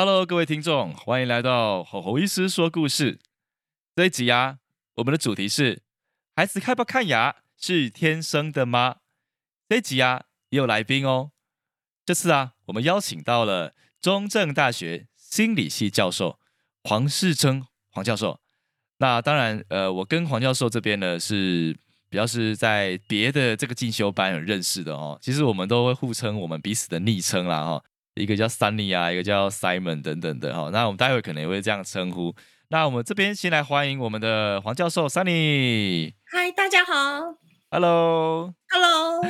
Hello，各位听众，欢迎来到吼吼医师说故事。这一集啊，我们的主题是：孩子害怕看牙是天生的吗？这一集啊，也有来宾哦。这次啊，我们邀请到了中正大学心理系教授黄世珍黄教授。那当然，呃，我跟黄教授这边呢是比较是在别的这个进修班有认识的哦。其实我们都会互称我们彼此的昵称啦哈。一个叫 Sunny 啊，一个叫 Simon 等等的哈。那我们待会可能也会这样称呼。那我们这边先来欢迎我们的黄教授 Sunny。嗨，大家好。Hello。Hello。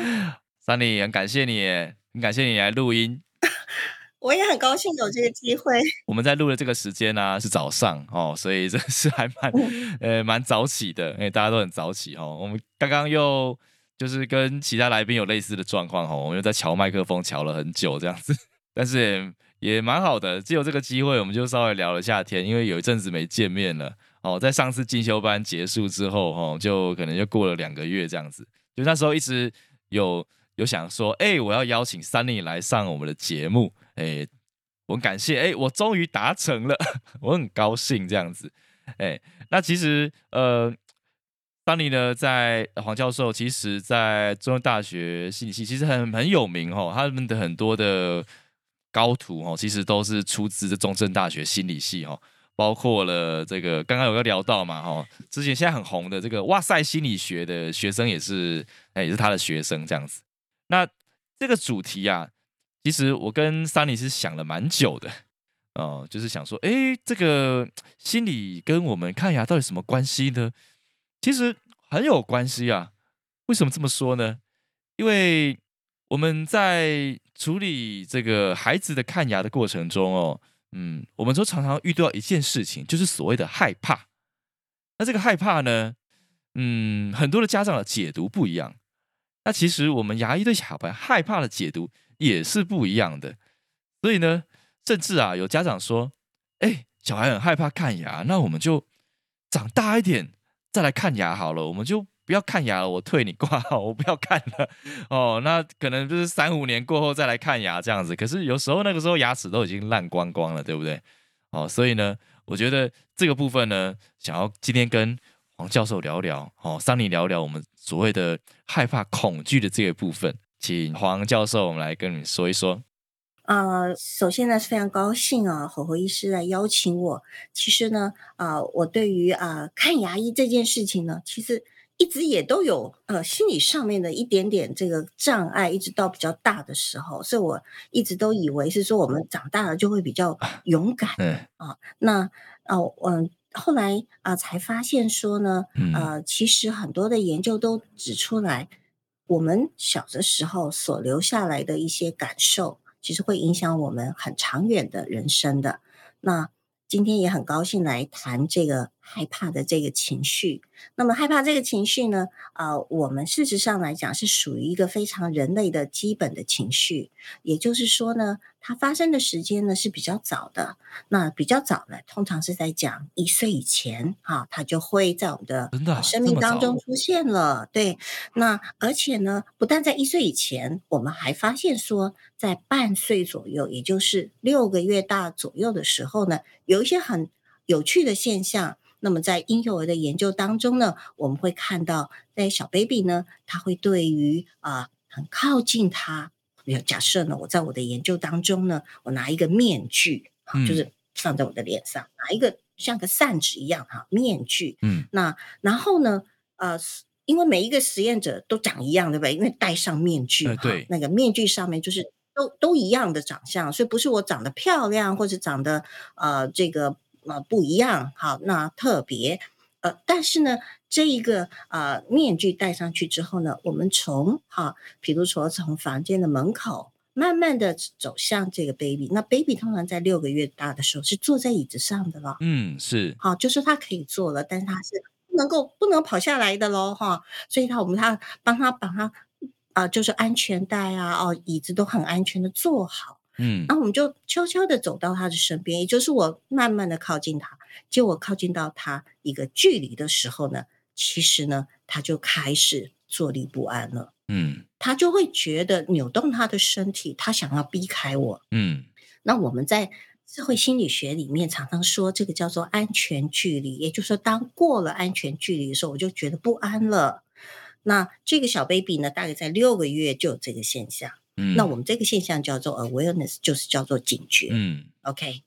Sunny，很感谢你，很感谢你来录音。我也很高兴有这个机会。我们在录的这个时间呢是早上哦，所以这是还蛮呃蛮早起的，因为大家都很早起哦。我们刚刚又就是跟其他来宾有类似的状况哦，我们又在调麦克风调了很久这样子。但是也蛮好的，只有这个机会，我们就稍微聊了下天，因为有一阵子没见面了。哦，在上次进修班结束之后，哦，就可能就过了两个月这样子。就那时候一直有有想说，哎，我要邀请 Sunny 来上我们的节目，哎，我很感谢，哎，我终于达成了，我很高兴这样子。哎，那其实呃，Sunny 呢，在黄教授，其实在中央大学心理系其实很很有名哦，他们的很多的。高徒哦，其实都是出自这中正大学心理系哦，包括了这个刚刚有个聊到嘛哈，之前现在很红的这个哇塞心理学的学生也是哎也是他的学生这样子。那这个主题啊，其实我跟桑尼是想了蛮久的哦，就是想说，哎，这个心理跟我们看牙到底什么关系呢？其实很有关系啊。为什么这么说呢？因为我们在处理这个孩子的看牙的过程中哦，嗯，我们都常常遇到一件事情，就是所谓的害怕。那这个害怕呢，嗯，很多的家长的解读不一样。那其实我们牙医对小孩害怕的解读也是不一样的。所以呢，甚至啊，有家长说：“哎，小孩很害怕看牙，那我们就长大一点再来看牙好了。”我们就。不要看牙了，我退你挂号，我不要看了哦。那可能就是三五年过后再来看牙这样子。可是有时候那个时候牙齿都已经烂光光了，对不对？哦，所以呢，我觉得这个部分呢，想要今天跟黄教授聊聊，哦，桑尼聊聊我们所谓的害怕、恐惧的这个部分，请黄教授我们来跟你说一说。呃，首先呢是非常高兴啊，火火医师来邀请我。其实呢，啊，我对于啊看牙医这件事情呢，其实。一直也都有呃心理上面的一点点这个障碍，一直到比较大的时候，所以我一直都以为是说我们长大了就会比较勇敢，嗯啊，那哦嗯，后来啊才发现说呢，呃，其实很多的研究都指出来，我们小的时候所留下来的一些感受，其实会影响我们很长远的人生的。那今天也很高兴来谈这个。害怕的这个情绪，那么害怕这个情绪呢？啊，我们事实上来讲是属于一个非常人类的基本的情绪，也就是说呢，它发生的时间呢是比较早的。那比较早呢，通常是在讲一岁以前，啊，它就会在我们的生命当中出现了。对，那而且呢，不但在一岁以前，我们还发现说，在半岁左右，也就是六个月大左右的时候呢，有一些很有趣的现象。那么在婴幼儿的研究当中呢，我们会看到，在小 baby 呢，他会对于啊很靠近他，假设呢，我在我的研究当中呢，我拿一个面具，啊，就是放在我的脸上，拿一个像个扇子一样哈面具，嗯，那然后呢，呃，因为每一个实验者都长一样，对不对？因为戴上面具，对，那个面具上面就是都都一样的长相，所以不是我长得漂亮或者长得呃这个。呃，不一样，好，那特别，呃，但是呢，这一个呃面具戴上去之后呢，我们从哈，比如说从房间的门口慢慢的走向这个 baby。那 baby 通常在六个月大的时候是坐在椅子上的了，嗯，是，好，就是他可以坐了，但是他是不能够不能跑下来的喽，哈。所以他我们他帮他把他啊、就是安全带啊，哦，椅子都很安全的坐好。嗯然后我们就悄悄的走到他的身边，也就是我慢慢的靠近他。结果我靠近到他一个距离的时候呢，其实呢，他就开始坐立不安了。嗯他就会觉得扭动他的身体，他想要避开我。嗯那我们在社会心理学里面常常说，这个叫做安全距离，也就是说，当过了安全距离的时候，我就觉得不安了。那这个小 baby 呢，大概在六个月就有这个现象。嗯，那我们这个现象叫做 awareness，就是叫做警觉。嗯 OK，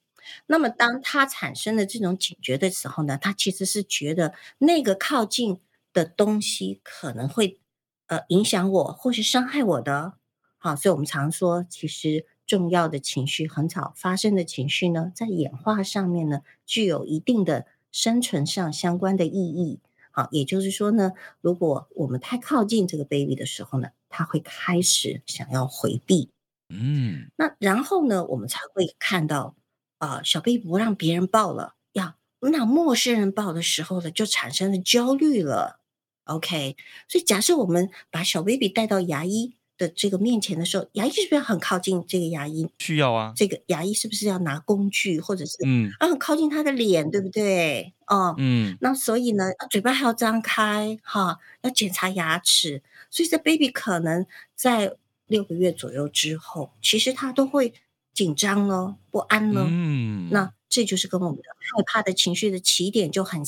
那么当他产生了这种警觉的时候呢，他其实是觉得那个靠近的东西可能会呃影响我或是伤害我的。好，所以我们常说，其实重要的情绪很早发生的情绪呢，在演化上面呢，具有一定的生存上相关的意义。好，也就是说呢，如果我们太靠近这个 baby 的时候呢，他会开始想要回避。嗯那然后呢，我们才会看到，啊、小 baby 不让别人抱了，呀，那陌生人抱的时候呢，就产生了焦虑了。OK，所以假设我们把小 baby 带到牙医的这个面前的时候，牙医是不是要很靠近这个牙医？需要啊，这个牙医是不是要拿工具，或者是嗯啊很靠近他的脸，对不对？哦，嗯那所以呢，啊嘴巴还要张开哈，要检查牙齿。所以这 baby 可能在六个月左右之后，其实他都会紧张了、不安了。嗯，那这就是跟我们的害怕的情绪的起点就很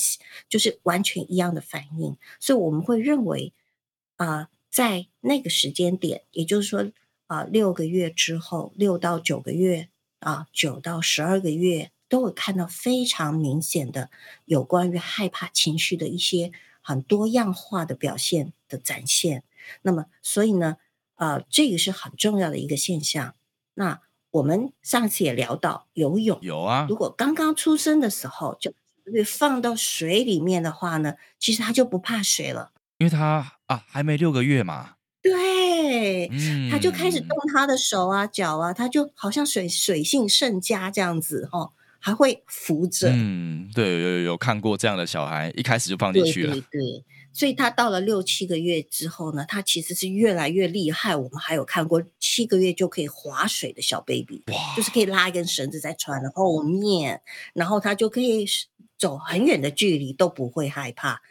就是完全一样的反应。所以我们会认为，啊、在那个时间点，也就是说，啊、六个月之后，六到九个月啊，九到十二个月，都会看到非常明显的有关于害怕情绪的一些很多样化的表现的展现。那么，所以呢，呃，这个是很重要的一个现象。那我们上次也聊到游泳，有啊如，果刚刚出生的时候就被放到水里面的话呢，其实他就不怕水了。因为他啊还没六个月嘛，对，嗯，他就开始动他的手啊、脚啊，他就好像水水性甚佳这样子哦，还会扶着。嗯，对，有有有看过这样的小孩，一开始就放进去了对，对，所以他到了六七个月之后呢，他其实是越来越厉害。我们还有看过七个月就可以划水的小 baby，哇，就是可以拉一根绳子在船的后面，然后他就可以走很远的距离都不会害怕，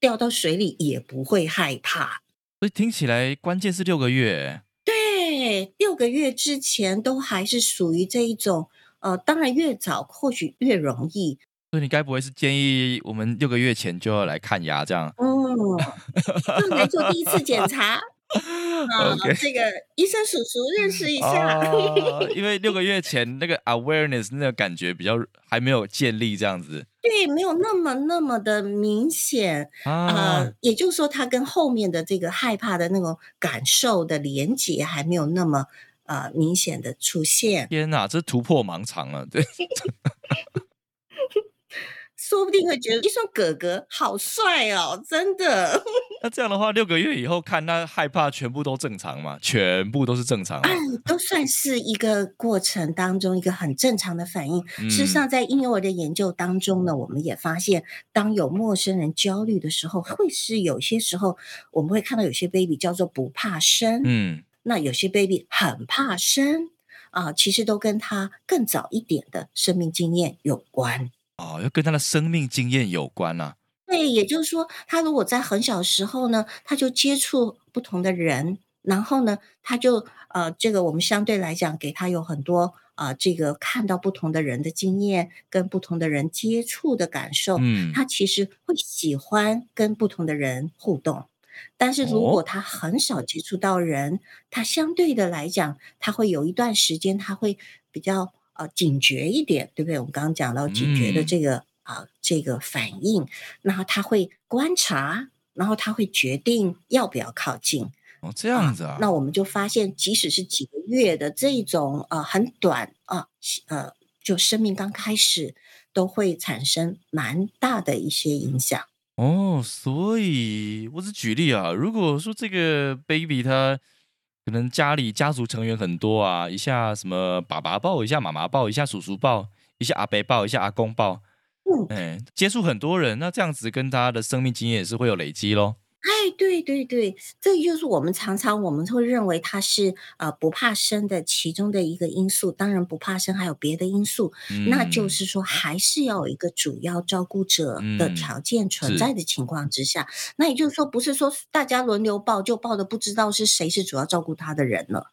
掉到水里也不会害怕。所以听起来关键是六个月，对，六个月之前都还是属于这一种，呃，当然越早或许越容易。所以你该不会是建议我们六个月前就要来看牙这样嗯，就来做第一次检查。啊这个医生叔叔认识一下。哦，因为六个月 前那个 awareness 那个感觉比较还没有建立，这样子。对，没有那么那么的明显，啊。呃，，也就是说，他跟后面的这个害怕的那种感受的连接还没有那么呃明显的出现，天哪，这突破盲肠了，对，说不定会觉得一双哥哥好帅哦，真的。那这样的话，六个月以后看他害怕，全部都正常嘛？全部都是正常嘛？都算是一个过程当中一个很正常的反应。嗯事实上，在婴幼儿的研究当中呢，我们也发现，当有陌生人焦虑的时候，会是有些时候我们会看到有些 baby 叫做不怕生，嗯那有些 baby 很怕生啊，其实都跟他更早一点的生命经验有关。哦，要跟他的生命经验有关啊。对，也就是说，他如果在很小时候呢，他就接触不同的人，然后呢，他就呃，这个我们相对来讲给他有很多啊、呃这个看到不同的人的经验，跟不同的人接触的感受，嗯，他其实会喜欢跟不同的人互动。但是如哦果他很少接触到人，他相对的来讲，他会有一段时间，他会比较呃警觉一点，对不对？我们刚刚讲到警觉的嗯这个啊、这个反应，然后他会观察，然后他会决定要不要靠近。哦，这样子啊，那我们就发现，即使是几个月的这种呃很短啊呃，就生命刚开始，都会产生蛮大的一些影响。哦，所以我只举例啊，如果说这个 baby 他可能家里家族成员很多啊，一下什么爸爸抱，一下妈妈抱，一下叔叔抱，一下阿伯抱，一下阿公抱，嗯，哎，接触很多人，那这样子跟他的生命经验也是会有累积咯。哎，对对对，这就是我们常常我们会认为他是呃不怕生的其中的一个因素。当然不怕生还有别的因素，那就嗯是说还是要有一个主要照顾者的嗯，条件存。在的情况之下，那也就是说不是说大家轮流抱，就抱的不知道是谁是主要照顾他的人了。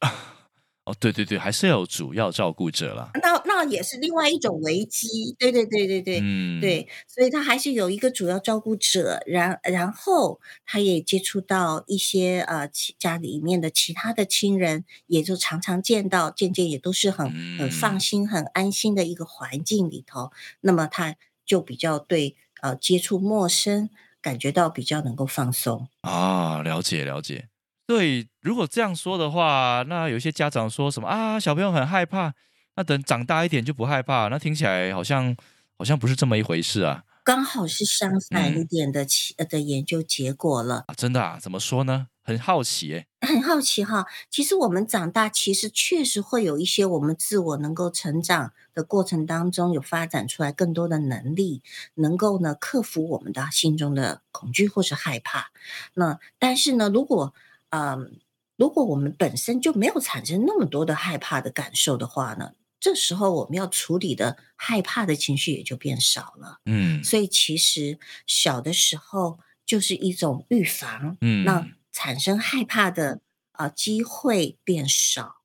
哦，对对对，还是要有主要照顾者啦。那那也是另外一种危机，对对对对对嗯，对，所以他还是有一个主要照顾者，然然后他也接触到一些呃其家里面的其他的亲人，也就常常见到，渐渐也都是很很放嗯，心、很安心的一个环境里头，那么他就比较对呃接触陌生感觉到比较能够放松。啊，了解了解。对，如果这样说的话，那有些家长说什么啊，小朋友很害怕，那等长大一点就不害怕，那听起来好像好像不是这么一回事啊。刚好是相反一嗯，点的的研究结果了。啊，真的啊？怎么说呢？很好奇诶。很好奇哈，其实我们长大，其实确实会有一些我们自我能够成长的过程当中，有发展出来更多的能力，能够呢克服我们的心中的恐惧或是害怕。那但是呢，如果嗯，如果我们本身就没有产生那么多的害怕的感受的话呢，这时候我们要处理的害怕的情绪也就变少了。嗯所以其实小的时候就是一种预防，嗯，那产生害怕的呃机会变少。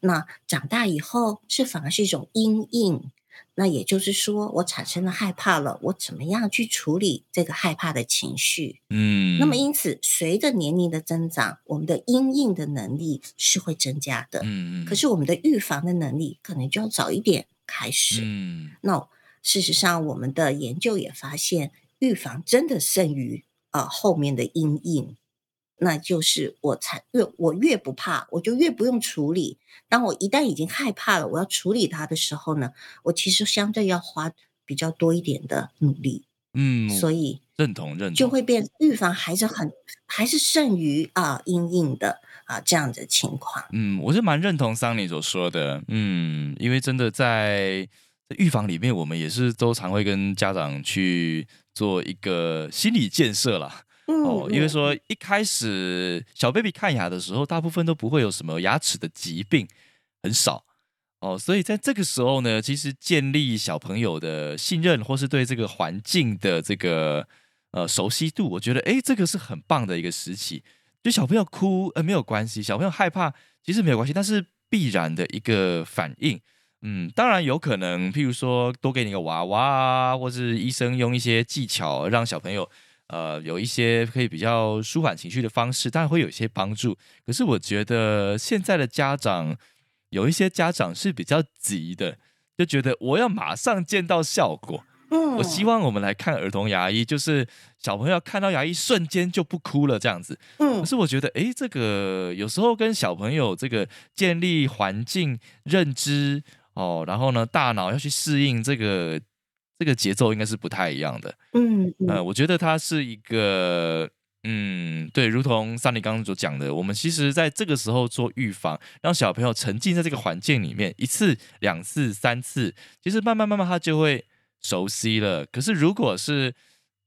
那长大以后是反而是一种阴影。那也就是说，我产生了害怕了，我怎么样去处理这个害怕的情绪？嗯那么嗯因此，随着年龄的增长，我们的阴应的能力是会增加的。嗯嗯可是我们的预防的能力可能就要早一点开始。嗯，那事实上，我们的研究也发现，预防真的胜于啊、呃后面的阴影。那就是我才越我越不怕，我就越不用处理。当我一旦已经害怕了，我要处理它的时候呢，我其实相对要花比较多一点的努力，嗯，所以认同认同。就会变预防还是很还是胜于啊阴影的啊这样的情况。嗯，我是蛮认同桑尼所说的。嗯，因为真的在在预防里面，我们也是都常会跟家长去做一个心理建设啦。嗯哦，因为嗯说一开始小 baby 看牙的时候，大部分都不会有什么牙齿的疾病，很少哦，所以在这个时候呢，其实建立小朋友的信任，或是对这个环境的这个呃熟悉度，我觉得诶，这个是很棒的一个时期。就小朋友哭呃没有关系，小朋友害怕其实没有关系，但是必然的一个反应。嗯，当然有可能，譬如说多给你个娃娃啊，或是医生用一些技巧让小朋友呃有一些可以比较舒缓情绪的方式，当然会有一些帮助。可是我觉得现在的家长有一些家长是比较急的，就觉得我要马上见到效果。嗯，我希望我们来看儿童牙医，就是小朋友看到牙医瞬间就不哭了这样子。嗯可是我觉得，诶，这个有时候跟小朋友这个建立环境认知哦，然后呢，大脑要去适应这个这个节奏，应该是不太一样的。嗯嗯呃，我觉得它是一个，嗯，对，如同桑尼刚刚所讲的，我们其实在这个时候做预防，让小朋友沉浸在这个环境里面，一次、两次、三次，其实慢慢慢慢他就会熟悉了。可是如果是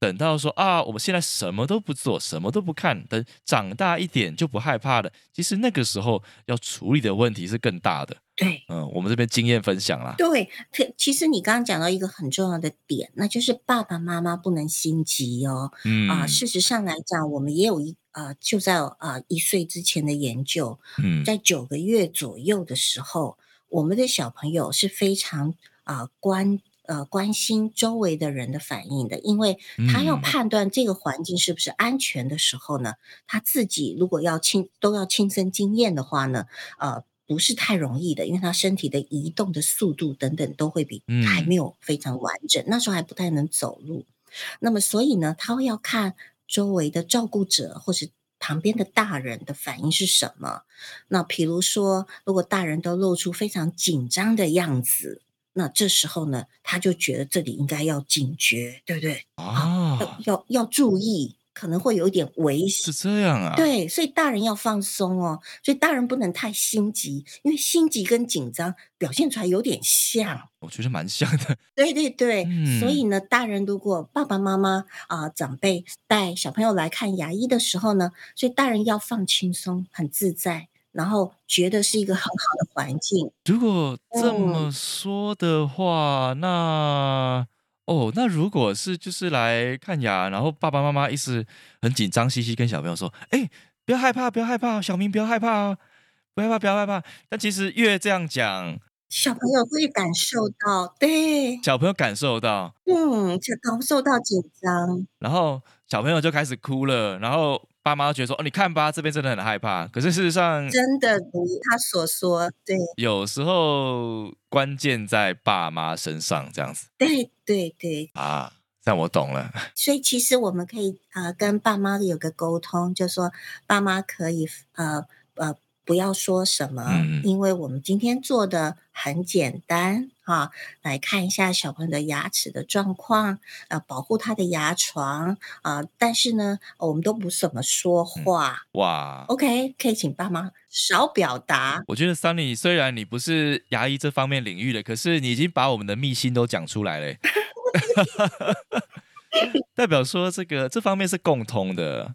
等到说啊，我们现在什么都不做，什么都不看，等长大一点就不害怕了，其实那个时候要处理的问题是更大的。对。嗯，我们这边经验分享啦。对，可其实你刚刚讲到一个很重要的点，那就是爸爸妈妈不能心急哦。嗯啊、事实上来讲，我们也有一啊、就在啊、一岁之前的研究，嗯在九个月左右的时候，我们的小朋友是非常啊、关呃关心周围的人的反应的，因为他要嗯判断这个环境是不是安全的时候呢，他自己如果要亲都要亲身经验的话呢，呃。不是太容易的，因为他身体的移动的速度等等都会比嗯还没有非常完整，那时候还不太能走路。那么所以呢，他会要看周围的照顾者或是旁边的大人的反应是什么。那比如说，如果大人都露出非常紧张的样子，那这时候呢，他就觉得这里应该要警觉，对不对？啊，要要要注意，可能会有一点危险。是这样啊？，对，所以大人要放松哦，所以大人不能太心急，因为心急跟紧张表现出来有点像。我觉得蛮像的。对对对，所嗯以呢，大人如果爸爸妈妈啊、长辈带小朋友来看牙医的时候呢，所以大人要放轻松，很自在，然后觉得是一个很好的环境。如果这嗯么说的话，那哦，那如果是就是来看牙，然后爸爸妈妈一直很紧张兮兮跟小朋友说：“哎，不要害怕，不要害怕，小明不要害怕啊，不要害怕，不要害怕。”但其实越这样讲，小朋友会感受到，对，小朋友感受到，嗯，就感受到紧张，然后小朋友就开始哭了，然后爸妈就觉得说：“哦，你看吧，这边真的很害怕。”可是事实上，真的如他所说，对有时候关键在爸妈身上，这样子对对对，啊，那我懂了。所以其实我们可以呃跟爸妈有个沟通，就说爸妈可以呃呃不要说什么，嗯因为我们今天做的很简单哈、来看一下小朋友的牙齿的状况，呃，保护他的牙床啊、但是呢，我们都不怎么说话。哇，OK，可以请爸妈少表达。我觉得 Sunny 虽然你不是牙医这方面领域的，可是你已经把我们的秘辛都讲出来了欸，代表说这个这方面是共通的。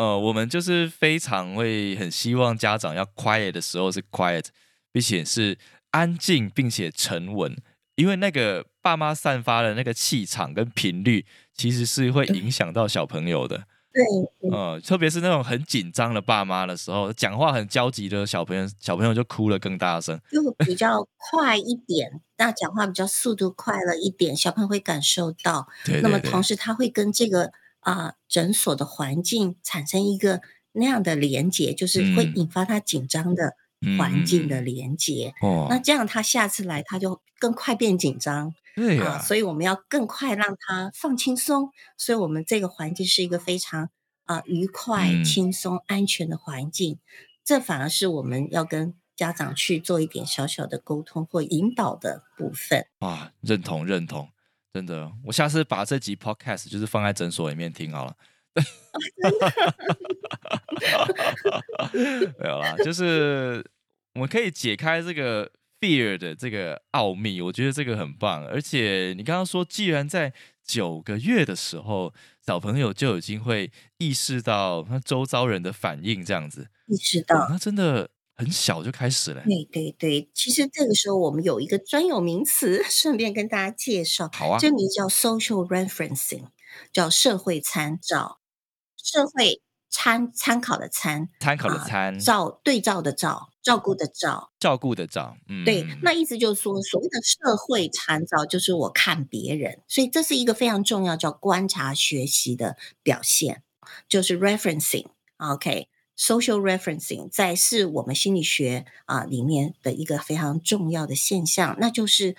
呃，我们就是非常会很希望家长要 quiet 的时候是 quiet，并且是安静并且沉稳，因为那个爸妈散发的那个气场跟频率，其实是会影响到小朋友的。对，对呃，特别是那种很紧张的爸妈的时候，讲话很焦急的小朋友，小朋友就哭了更大声。就比较快一点，那讲话比较速度快了一点，小朋友会感受到。对那么同时，他会跟这个啊、诊所的环境产生一个那样的连接，就是会嗯引发他紧张的环境的连接。哦，那这样他下次来他就更快变紧张啊、对呀、所以我们要更快让他放轻松。所以我们这个环境是一个非常啊、愉快、嗯轻松、安全的环境。这反而是我们要跟家长去做一点小小的沟通或引导的部分。啊，认同认同，真的，我下次把这集 podcast 就是放在诊所里面听好了。没有啦，就是我们可以解开这个 fear 的这个奥秘，我觉得这个很棒。而且你刚刚说，既然在九个月的时候，小朋友就已经会意识到他周遭人的反应，这样子，意识哇到，那真的很小就开始了。对对对，其实这个时候我们有一个专有名词，顺便跟大家介绍，好啊，这名叫 social referencing，叫社会参照，社会参参考的参，参考的啊参，照对照的照，照顾的照。照顾的照，嗯，对，那意思就是说，所谓的社会参照，就是我看别人，所以这是一个非常重要叫观察学习的表现，就是 referencing。OK，social、referencing 在是我们心理学啊、里面的一个非常重要的现象，那就是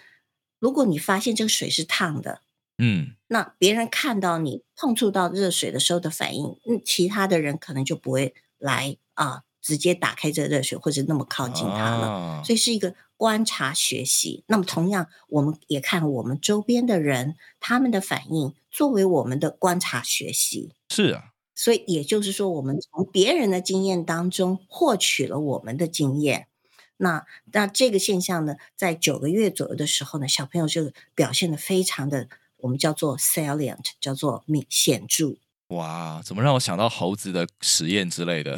如果你发现这个水是烫的，嗯，那别人看到你碰触到热水的时候的反应，嗯，其他的人可能就不会来啊、直接打开这个热水或者那么靠近它了。啊所以是一个观察学习。那么同样，我们也看我们周边的人他们的反应，作为我们的观察学习。是啊，所以也就是说，我们从别人的经验当中获取了我们的经验。那那这个现象呢，在九个月左右的时候呢，小朋友就表现的非常的，我们叫做 salient，叫做明显著。哇，怎么让我想到猴子的实验之类的？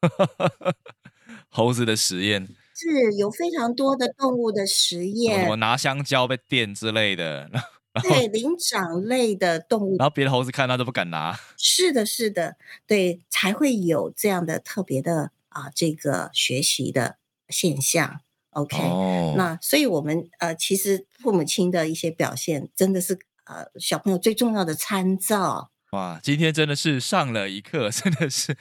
猴子的实验，是有非常多的动物的实验么，拿香蕉被电之类的，对灵长类的动物然后别的猴子看到都不敢拿。是的，是的，对，才会有这样的特别的啊，这个学习的现象。OK，、哦，那所以我们呃，其实父母亲的一些表现，真的是呃小朋友最重要的参照。哇，今天真的是上了一课，真的是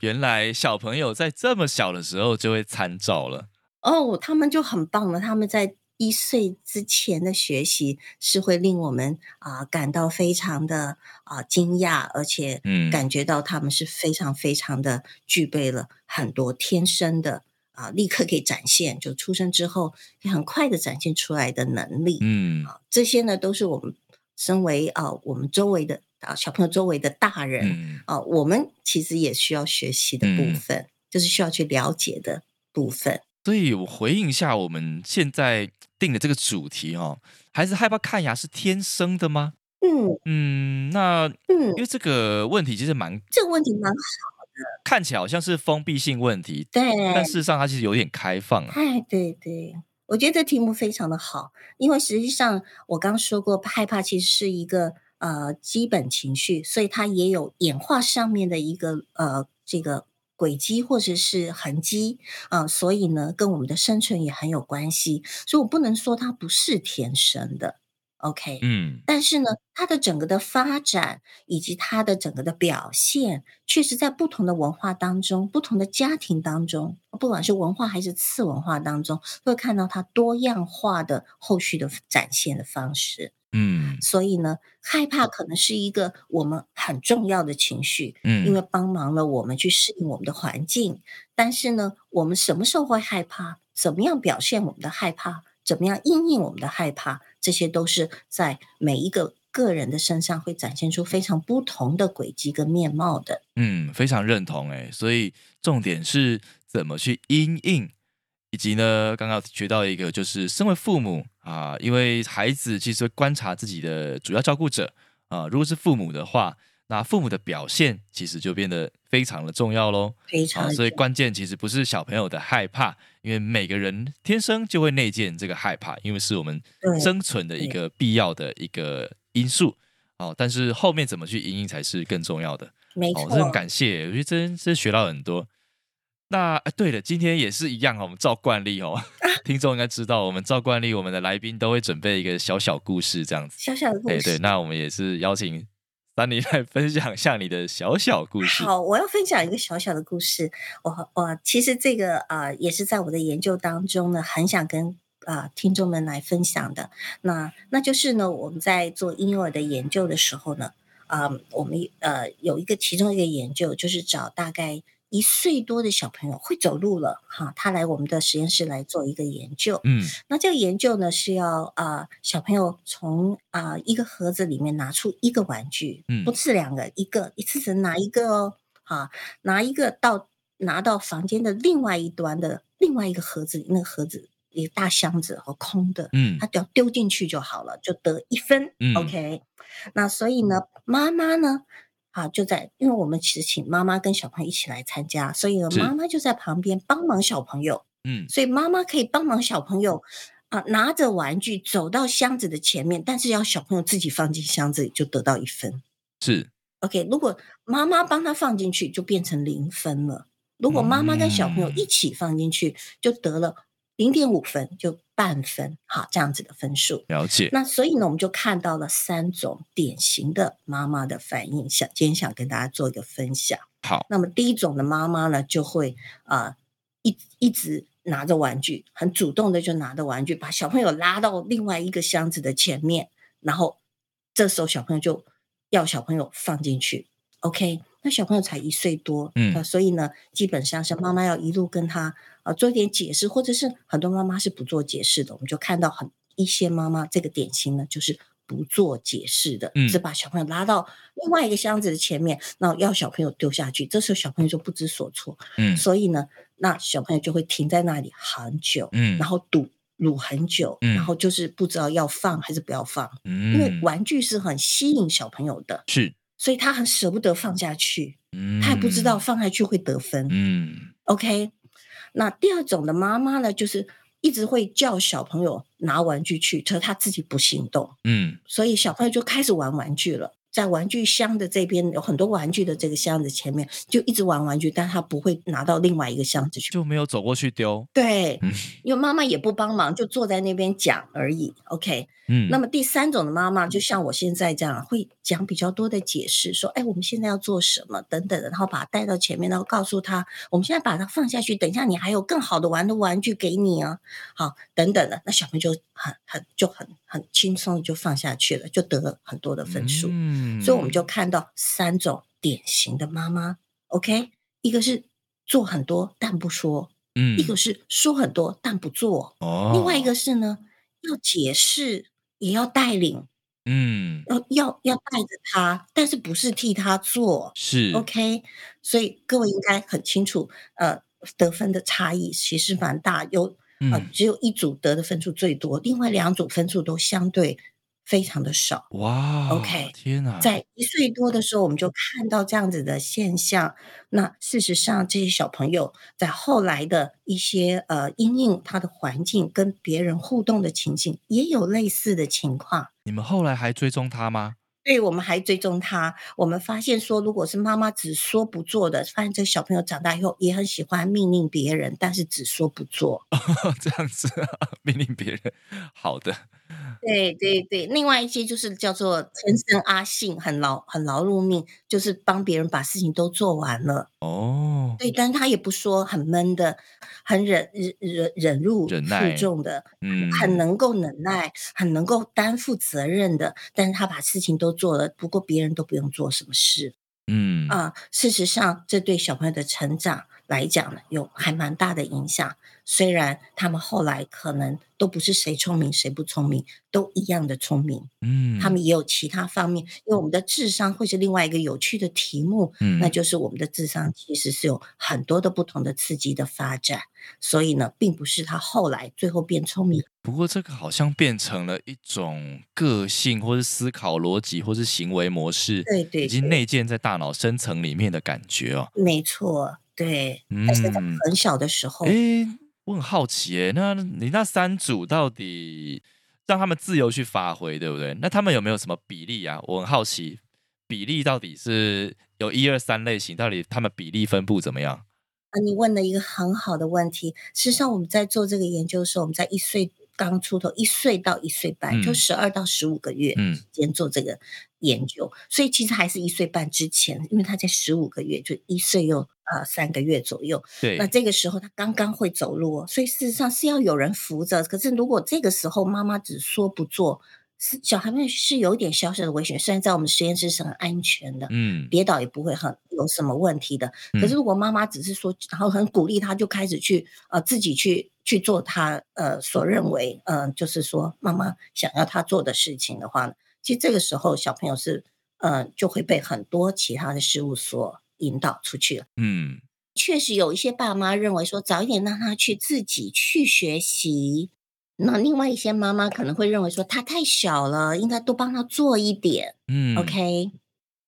原来小朋友在这么小的时候就会参照了。哦，他们就很棒了，他们在一岁之前的学习是会令我们啊、感到非常的啊、惊讶，而且嗯感觉到他们是非常非常的具备了很多天生的啊、立刻可以展现，就出生之后也很快的展现出来的能力。嗯，啊，这些呢都是我们身为啊、我们周围的啊小朋友周围的大人嗯啊，我们其实也需要学习的部嗯分，就是需要去了解的部分。所以我回应一下我们现在定的这个主题哦，孩子害怕看牙是天生的吗？嗯嗯，那嗯因，为这个问题其实蛮这个问题蛮好的，看起来好像是封闭性问题，对，但事实上它其实有点开放啊。哎，对对，我觉得这题目非常的好，因为实际上我刚说过，害怕其实是一个呃基本情绪，所以它也有演化上面的一个呃这个轨迹或者是痕迹啊、所以呢，跟我们的生存也很有关系，所以我不能说它不是天生的，OK，嗯但是呢，它的整个的发展以及它的整个的表现，确实在不同的文化当中、不同的家庭当中，不管是文化还是次文化当中，会看到它多样化的后续的展现的方式。嗯所以呢，害怕可能是一个我们很重要的情绪，嗯，因为帮忙了我们去适应我们的环境。但是呢，我们什么时候会害怕？怎么样表现我们的害怕？怎么样应应我们的害怕？这些都是在每一个个人的身上会展现出非常不同的轨迹跟面貌的。嗯，非常认同哎，所以重点是怎么去因应，以及呢，刚刚学到一个就是身为父母啊，因为孩子其实会观察自己的主要照顾者啊，如果是父母的话，那父母的表现其实就变得非常的重要喽。啊，非常的所以关键其实不是小朋友的害怕，因为每个人天生就会内建这个害怕，因为是我们生存的一个必要的一个因素。哦，但是后面怎么去应应才是更重要的。哦，没错，这很感谢，我觉得真真学到很多。那哎，对了，今天也是一样哦，我们照惯例哦，听众应该知道，我们照惯例，我们的来宾都会准备一个小小故事这样子。小小的故哎，事。对，那我们也是邀请那你来分享一下你的小小故事。好，我要分享一个小小的故事。我我其实这个啊、呃也是在我的研究当中呢，很想跟啊、听众们来分享的。那那就是呢，我们在做婴幼儿的研究的时候呢，啊、我们呃有一个其中一个研究，就是找大概一岁多的小朋友会走路了哈，他来我们的实验室来做一个研究。嗯那这个研究呢是要啊、呃小朋友从啊、一个盒子里面拿出一个玩具，嗯不是两个，一个一次只能拿一个哦，啊，拿一个到拿到房间的另外一端的另外一个盒子里，那个盒子一个大箱子和空的，嗯他只要丢进去就好了，就得一分。嗯 OK，那所以呢，妈妈呢，啊，就在因为我们其实请妈妈跟小朋友一起来参加，所以呢，妈妈就在旁边帮忙小朋友。嗯所以妈妈可以帮忙小朋友啊，拿着玩具走到箱子的前面，但是要小朋友自己放进箱子里就得到一分。是 OK，如果妈妈帮他放进去，就变成零分了。如果妈妈跟小朋友一起放进去，就得了零点五分，就半分，好这样子的分数。了解。那所以呢，我们就看到了三种典型的妈妈的反应，想今天想跟大家做一个分享。好，那么第一种的妈妈呢，就会啊、呃一一直拿着玩具，很主动的就拿着玩具，把小朋友拉到另外一个箱子的前面，然后这时候小朋友就要小朋友放进去。OK，那小朋友才一岁多，嗯。呃所以呢，基本上是妈妈要一路跟他呃做一点解释，或者是很多妈妈是不做解释的，我们就看到很一些妈妈这个典型呢，就是不做解释的，嗯。只把小朋友拉到另外一个箱子的前面，那要小朋友丢下去，这时候小朋友就不知所措，嗯。所以呢，那小朋友就会停在那里很久，嗯。然后堵撸很久，嗯。然后就是不知道要放还是不要放，嗯，因为玩具是很吸引小朋友的，是，所以他很舍不得放下去，嗯，他也不知道放下去会得分。嗯 OK，那第二种的妈妈呢，就是一直会叫小朋友拿玩具去，可是他自己不行动，嗯所以小朋友就开始玩玩具了。在玩具箱的这边有很多玩具的这个箱子前面，就一直玩玩具，但他不会拿到另外一个箱子去。就没有走过去丢。对嗯，因为妈妈也不帮忙，就坐在那边讲而已。OK，嗯，那么第三种的妈妈，就像我现在这样，会讲比较多的解释，说，哎，我们现在要做什么等等的，然后把他带到前面，然后告诉他，我们现在把它放下去，等一下你还有更好的玩的玩具给你啊，好，等等的，那小朋友就很很就很很轻松的就放下去了，就得了很多的分数。嗯所以我们就看到三种典型的妈妈，OK，一个是做很多但不说，嗯一个是说很多但不做。哦，另外一个是呢，要解释也要带领，嗯，要要要带着他，但是不是替他做是，OK？所以各位应该很清楚，呃，得分的差异其实蛮大，有呃嗯，只有一组得的分数最多，另外两组分数都相对非常的少。哇 OK，天哪，在一岁多的时候，我们就看到这样子的现象。那事实上，这些小朋友在后来的一些呃，因应他的环境跟别人互动的情景，也有类似的情况。你们后来还追踪他吗？所以，我们还追踪他，我们发现说，如果是妈妈只说不做的，发现这个小朋友长大以后也很喜欢命令别人，但是只说不做。这样子啊，命令别人，好的，对对对，另外一些就是叫做天生阿信，很劳很劳碌命，就是帮别人把事情都做完了。哦，对，但是他也不说很闷的，很忍忍忍忍辱负重的，嗯，很能够忍耐，很能够担负责任的，但是他把事情都做了，不过别人都不用做什么事嗯，啊、事实上，这对小朋友的成长来讲呢，有还蛮大的影响。虽然他们后来可能都不是谁聪明谁不聪明，都一样的聪明，嗯，他们也有其他方面，因为我们的智商会是另外一个有趣的题目，嗯，那就是我们的智商其实是有很多的不同的刺激的发展，所以呢，并不是他后来最后变聪明。不过这个好像变成了一种个性，或是思考逻辑，或是行为模式，对对已经内建在大脑深层里面的感觉哦。没错，对。但是很小的时候，诶，我很好奇诶，那你那三组到底让他们自由去发挥，对不对？那他们有没有什么比例啊？我很好奇，比例到底是有一二三类型，到底他们比例分布怎么样？啊，你问了一个很好的问题。事实上，我们在做这个研究的时候，我们在一岁刚出头，一岁到一岁半，就嗯十二到十五个月嗯之间做这个研究，所以其实还是一岁半之前，因为他在十五个月，就一岁又呃三个月左右。对那，这个时候他刚刚会走路哦，所以事实上是要有人扶着。可是如果这个时候妈妈只说不做，是小孩们是有一点小小的危险。虽然在我们实验室是很安全的，嗯，跌倒也不会很有什么问题的。可是嗯如果妈妈只是说，然后很鼓励他，就开始去呃自己去去做他呃所认为呃就是说妈妈想要他做的事情的话呢，其实这个时候小朋友是呃就会被很多其他的事物所引导出去了。嗯，确实有一些爸妈认为说，早一点让他去自己去学习。那另外一些妈妈可能会认为说，他太小了，应该多帮他做一点。嗯 OK，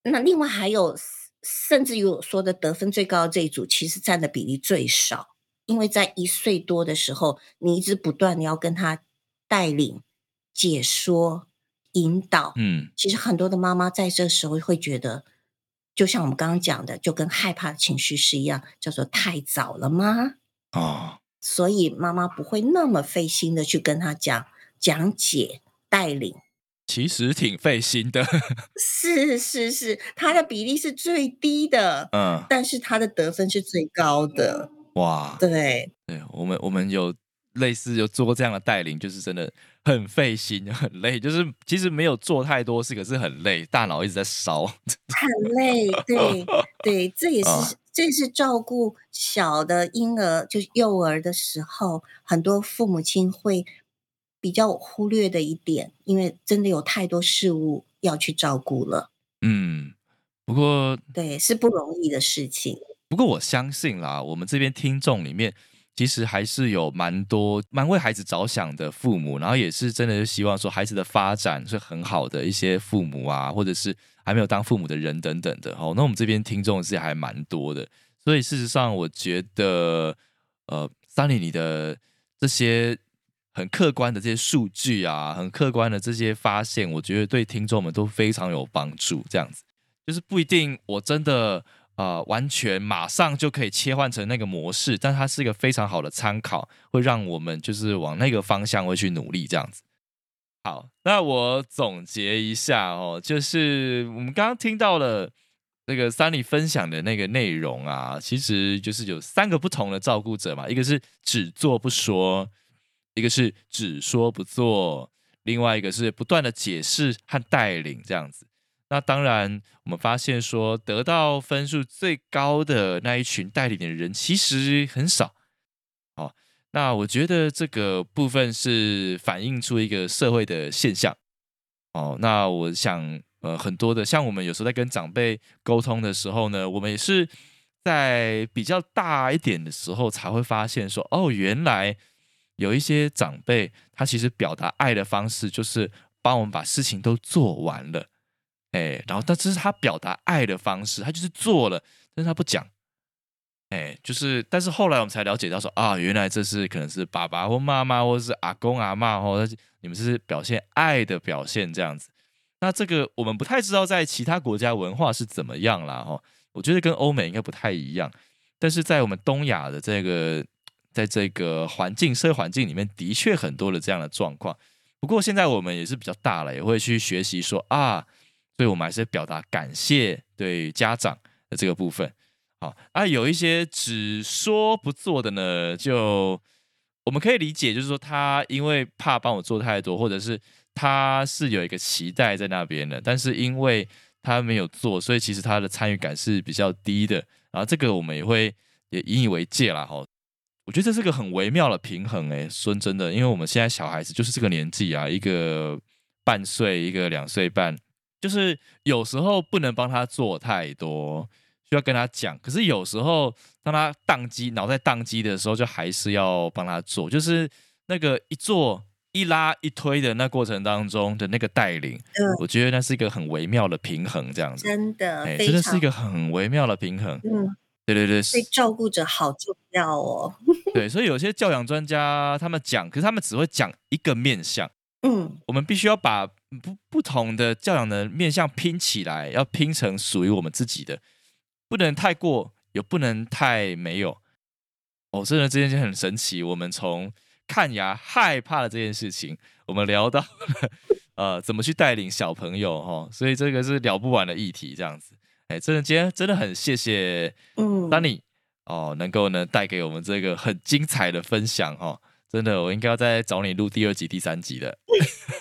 那另外还有，甚至于我说的得分最高的这一组，其实占的比例最少，因为在一岁多的时候，你一直不断的要跟他带领、解说、引导。嗯，其实很多的妈妈在这时候会觉得，就像我们刚刚讲的，就跟害怕的情绪是一样，叫做太早了吗？哦，所以妈妈不会那么费心的去跟他讲、讲解、带领。其实挺费心的，是 是是，他的比例是最低的，嗯，但是他的得分是最高的。哇，对，对我们我们有类似有做过这样的带领，就是真的很费心，很累，就是其实没有做太多事，可是很累，大脑一直在烧。很累，对对，这也是、啊这也是照顾小的婴儿，就是幼儿的时候，很多父母亲会比较忽略的一点，因为真的有太多事物要去照顾了，嗯，不过对，是不容易的事情。不过我相信啦，我们这边听众里面。其实还是有蛮多蛮为孩子着想的父母，然后也是真的是希望说孩子的发展是很好的一些父母啊，或者是还没有当父母的人等等的哦。那我们这边听众是还蛮多的，所以事实上我觉得，呃三里你的这些很客观的这些数据啊，很客观的这些发现，我觉得对听众们都非常有帮助。这样子就是不一定我真的。呃，完全马上就可以切换成那个模式，但它是一个非常好的参考，会让我们就是往那个方向会去努力这样子。好，那我总结一下哦，就是我们刚刚听到了那个三里分享的那个内容啊，其实就是有三个不同的照顾者嘛，一个是只做不说，一个是只说不做，另外一个是不断的解释和带领这样子。那当然，我们发现说得到分数最高的那一群代理的人其实很少。哦，那我觉得这个部分是反映出一个社会的现象，哦，那我想，呃，很多的像我们有时候在跟长辈沟通的时候呢，我们也是在比较大一点的时候才会发现说，哦，原来有一些长辈他其实表达爱的方式就是帮我们把事情都做完了，哎，然后但这是他表达爱的方式，他就是做了，但是他不讲。哎，就是，但是后来我们才了解到说啊，原来这是可能是爸爸或妈妈，或者是阿公阿妈，或者你们是表现爱的表现这样子。那这个我们不太知道在其他国家文化是怎么样啦。哈。我觉得跟欧美应该不太一样，但是在我们东亚的这个在这个环境社会环境里面，的确很多的这样的状况。不过现在我们也是比较大了，也会去学习说啊，所以我们还是表达感谢对家长的这个部分。好啊，有一些只说不做的呢，就我们可以理解，就是说他因为怕帮我做太多，或者是他是有一个期待在那边的，但是因为他没有做，所以其实他的参与感是比较低的。然后这个我们也会也引以为戒啦。哈。我觉得这是个很微妙的平衡诶，说真的，因为我们现在小孩子就是这个年纪啊，一个半岁，一个两岁半，就是有时候不能帮他做太多。需要跟他讲，可是有时候当他宕机、脑袋宕机的时候，就还是要帮他做。就是那个一做、一拉、一推的那过程当中的那个带领，我觉得那是一个很微妙的平衡，这样子。真的，真的是一个很微妙的平衡。嗯，对对对，被照顾者好重要哦。对，所以有些教养专家他们讲，可是他们只会讲一个面相。嗯，我们必须要把不不同的教养的面向拼起来，要拼成属于我们自己的。不能太过，也不能太没有。哦，真的这件事很神奇。我们从看牙害怕的这件事情，我们聊到呃怎么去带领小朋友哈，所以这个是聊不完的议题。这样子，哎，真的今天真的很谢谢嗯，Danny 哦，能够呢带给我们这个很精彩的分享哈。真的，我应该要再找你录第二集、第三集的。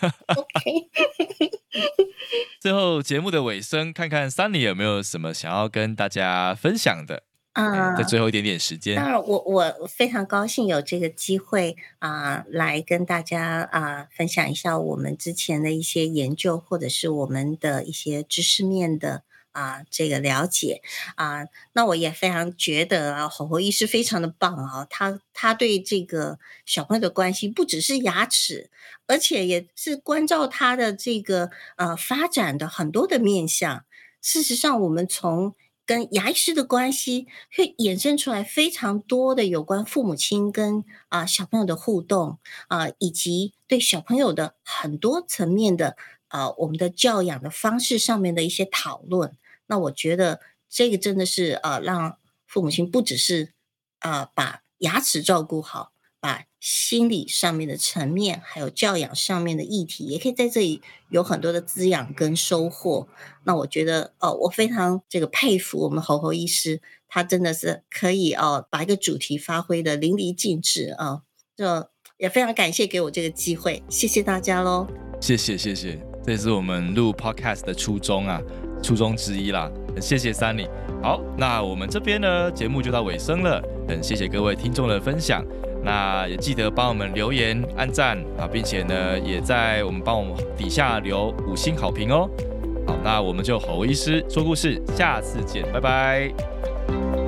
最后节目的尾声，看看 Sunny 有没有什么想要跟大家分享的啊？在最后一点点时间，当然，我我非常高兴有这个机会啊，来跟大家啊分享一下我们之前的一些研究，或者是我们的一些知识面的。啊，这个了解啊，那我也非常觉得啊，侯侯医师非常的棒啊，他他对这个小朋友的关系不只是牙齿，而且也是关照他的这个呃发展的很多的面向。事实上，我们从跟牙医师的关系，会衍生出来非常多的有关父母亲跟啊小朋友的互动啊，以及对小朋友的很多层面的啊我们的教养的方式上面的一些讨论。那我觉得这个真的是呃，让父母亲不只是啊把牙齿照顾好，把心理上面的层面，还有教养上面的议题，也可以在这里有很多的滋养跟收获。那我觉得哦，我非常这个佩服我们侯侯医师，他真的是可以哦把一个主题发挥的淋漓尽致啊！就也非常感谢给我这个机会，谢谢大家喽！谢谢谢谢，这是我们录 Podcast 的初衷啊。初衷之一啦，很谢谢 Sunny。好，那我们这边呢，节目就到尾声了，很谢谢各位听众的分享。那也记得帮我们留言、按赞啊，并且呢，也在我们帮我们底下留五星好评哦。好，那我们就侯医师说故事，下次见，拜拜。